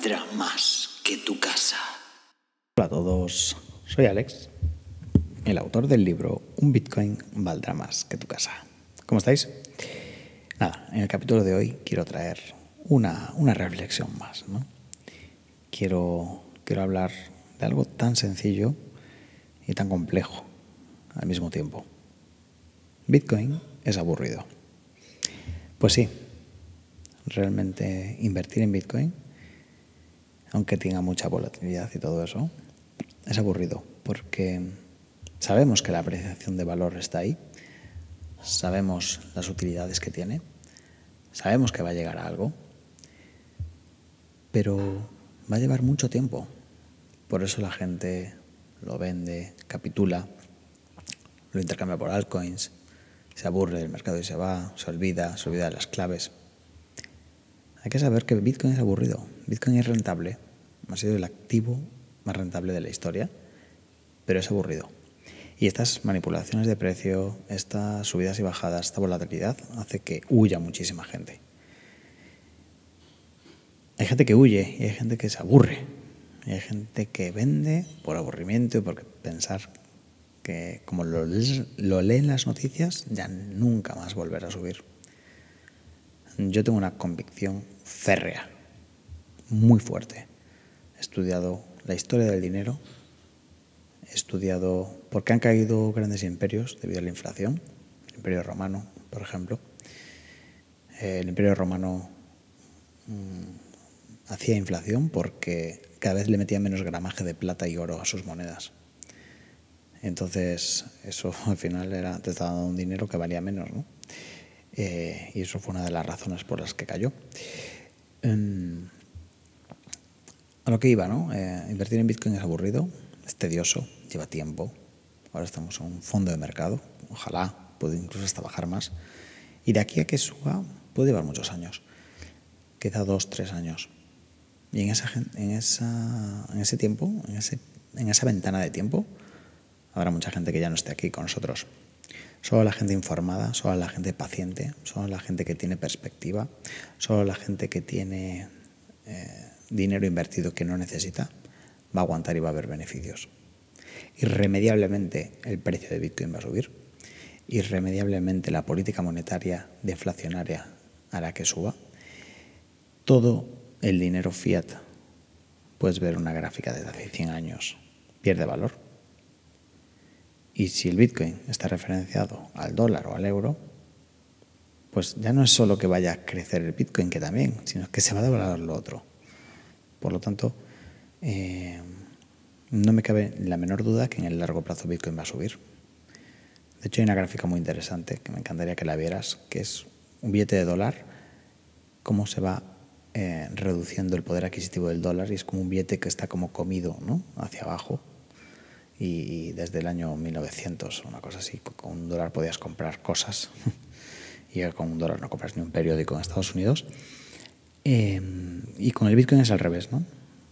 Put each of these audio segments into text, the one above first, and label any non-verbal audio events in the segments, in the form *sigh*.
valdrá más que tu casa. Hola a todos, soy Alex, el autor del libro Un Bitcoin valdrá más que tu casa. ¿Cómo estáis? Nada, en el capítulo de hoy quiero traer una, una reflexión más. Quiero, quiero hablar de algo tan sencillo y tan complejo al mismo tiempo. Bitcoin es aburrido. Pues sí, realmente invertir en Bitcoin, aunque tenga mucha volatilidad y todo eso, es aburrido porque sabemos que la apreciación de valor está ahí, sabemos las utilidades que tiene, sabemos que va a llegar a algo, pero va a llevar mucho tiempo. Por eso la gente lo vende, capitula, lo intercambia por altcoins, se aburre del mercado y se va, se olvida, se olvida de las claves. Hay que saber que Bitcoin es aburrido. Bitcoin es rentable. Ha sido el activo más rentable de la historia, pero es aburrido. Y estas manipulaciones de precio, estas subidas y bajadas, esta volatilidad hace que huya muchísima gente. Hay gente que huye y hay gente que se aburre. Y hay gente que vende por aburrimiento y por pensar que como lo, lo leen las noticias, ya nunca más volverá a subir. Yo tengo una convicción férrea, muy fuerte. He estudiado la historia del dinero, he estudiado por qué han caído grandes imperios debido a la inflación, el imperio romano, por ejemplo. El imperio romano mmm, hacía inflación porque cada vez le metía menos gramaje de plata y oro a sus monedas. Entonces, eso *laughs* al final era, te estaba dando un dinero que valía menos, ¿no? Eh, y eso fue una de las razones por las que cayó. Um, a lo que iba, ¿no? Eh, invertir en Bitcoin es aburrido, es tedioso, lleva tiempo. Ahora estamos en un fondo de mercado, ojalá puede incluso hasta bajar más. Y de aquí a que suba puede llevar muchos años, queda dos, tres años. Y en, esa, en ese tiempo, en, ese, en esa ventana de tiempo, habrá mucha gente que ya no esté aquí con nosotros. Solo la gente informada, solo la gente paciente, solo la gente que tiene perspectiva, solo la gente que tiene eh, dinero invertido que no necesita, va a aguantar y va a haber beneficios. Irremediablemente el precio de Bitcoin va a subir. Irremediablemente la política monetaria deflacionaria hará que suba. Todo el dinero fiat, puedes ver una gráfica de hace 100 años, pierde valor y si el Bitcoin está referenciado al dólar o al euro, pues ya no es solo que vaya a crecer el Bitcoin, que también, sino que se va a devaluar lo otro. Por lo tanto, eh, no me cabe la menor duda que en el largo plazo Bitcoin va a subir. De hecho, hay una gráfica muy interesante que me encantaría que la vieras, que es un billete de dólar, cómo se va eh, reduciendo el poder adquisitivo del dólar y es como un billete que está como comido ¿no? hacia abajo y desde el año 1900, una cosa así, con un dólar podías comprar cosas *laughs* y con un dólar no compras ni un periódico en Estados Unidos. Eh, y con el Bitcoin es al revés, ¿no?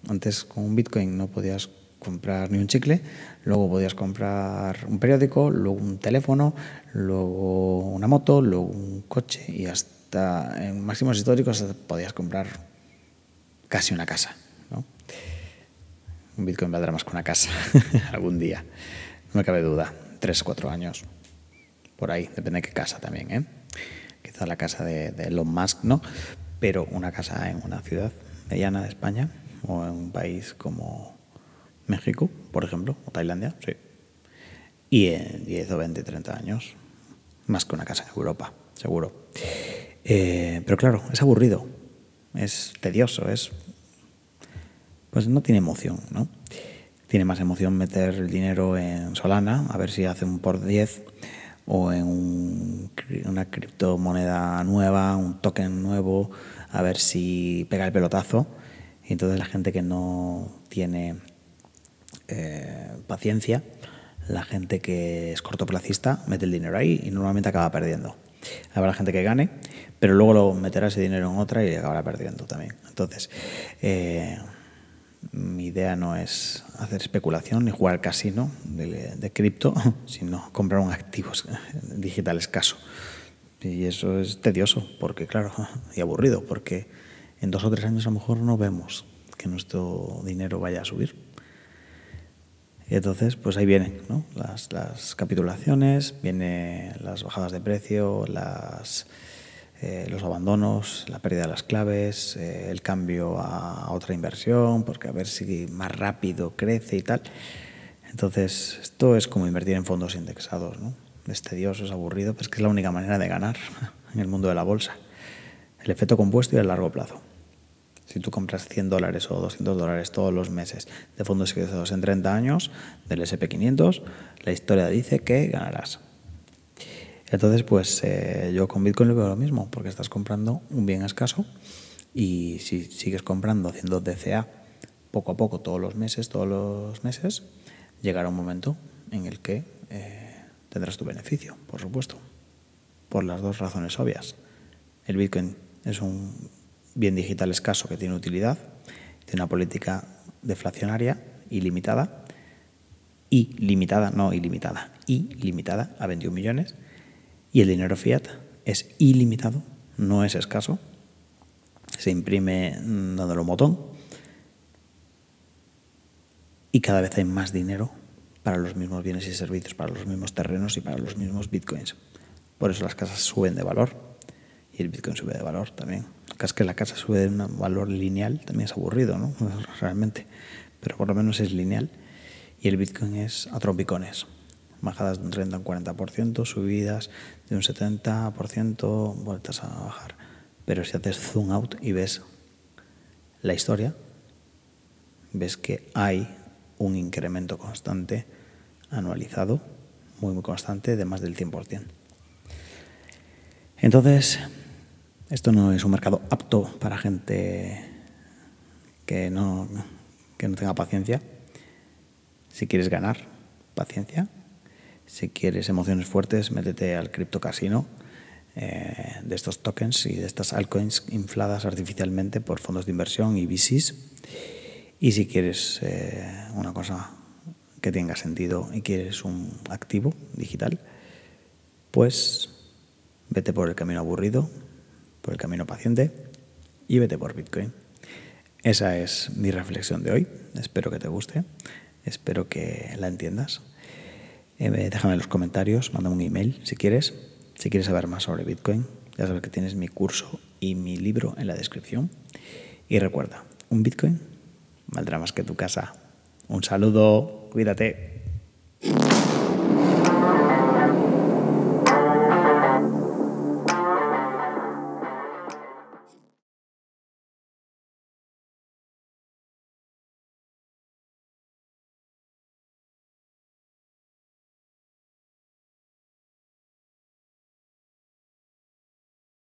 Antes con un Bitcoin no podías comprar ni un chicle, luego podías comprar un periódico, luego un teléfono, luego una moto, luego un coche y hasta en máximos históricos podías comprar casi una casa. Un Bitcoin valdrá más que una casa *laughs* algún día. No me cabe duda. Tres, cuatro años. Por ahí. Depende de qué casa también, ¿eh? Quizá la casa de Elon Musk, ¿no? Pero una casa en una ciudad mediana de España o en un país como México, por ejemplo, o Tailandia, sí. Y en 10 o 20, 30 años, más que una casa en Europa, seguro. Eh, pero claro, es aburrido, es tedioso, es pues no tiene emoción, ¿no? Tiene más emoción meter el dinero en Solana, a ver si hace un por 10, o en un, una criptomoneda nueva, un token nuevo, a ver si pega el pelotazo. Y entonces la gente que no tiene eh, paciencia, la gente que es cortoplacista, mete el dinero ahí y normalmente acaba perdiendo. Habrá gente que gane, pero luego lo meterá ese dinero en otra y acabará perdiendo también. Entonces, eh, mi idea no es hacer especulación ni jugar al casino de, cripto, *laughs* sino comprar un activo *laughs* digital escaso. Y eso es tedioso, porque claro, *laughs* y aburrido, porque en dos o tres años a lo mejor no vemos que nuestro dinero vaya a subir. Y entonces, pues ahí vienen ¿no? las, las, capitulaciones, vienen las bajadas de precio, las, eh, los abandonos, la pérdida de las claves, eh, el cambio a otra inversión, porque a ver si más rápido crece y tal. Entonces, esto es como invertir en fondos indexados, ¿no? Es tedioso, es aburrido, pero es que es la única manera de ganar *laughs* en el mundo de la bolsa. El efecto compuesto y el largo plazo. Si tú compras 100 dólares o 200 dólares todos los meses de fondos indexados en 30 años del SP500, la historia dice que ganarás. Entonces, pues eh, yo con Bitcoin lo veo lo mismo, porque estás comprando un bien escaso y si sigues comprando haciendo DCA poco a poco todos los meses, todos los meses, llegará un momento en el que eh, tendrás tu beneficio, por supuesto, por las dos razones obvias. El Bitcoin es un bien digital escaso que tiene utilidad, tiene una política deflacionaria ilimitada, y limitada, no ilimitada, y limitada a 21 millones, y el dinero fiat es ilimitado, no es escaso, se imprime dándole un botón y cada vez hay más dinero para los mismos bienes y servicios, para los mismos terrenos y para los mismos bitcoins. Por eso las casas suben de valor y el bitcoin sube de valor también. Es que la casa sube de un valor lineal también es aburrido, ¿no? *laughs* Realmente. Pero por lo menos es lineal. Y el bitcoin es a trompicones. Bajadas de un 30 a un 40%, subidas de un 70%, vueltas a bajar. Pero si haces zoom out y ves la historia, ves que hay un incremento constante anualizado, muy, muy constante, de más del 100%. Entonces, esto no es un mercado apto para gente que no, que no tenga paciencia. Si quieres ganar, paciencia. Si quieres emociones fuertes, métete al cripto casino eh, de estos tokens y de estas altcoins infladas artificialmente por fondos de inversión y VCs y si quieres eh, una cosa que tenga sentido y quieres un activo digital, pues vete por el camino aburrido, por el camino paciente y vete por Bitcoin. Esa es mi reflexión de hoy. Espero que te guste, espero que la entiendas. Eh, déjame en los comentarios, mándame un email si quieres. Si quieres saber más sobre Bitcoin, ya sabes que tienes mi curso y mi libro en la descripción. Y recuerda, un Bitcoin valdrá más que tu casa. Un saludo, cuídate.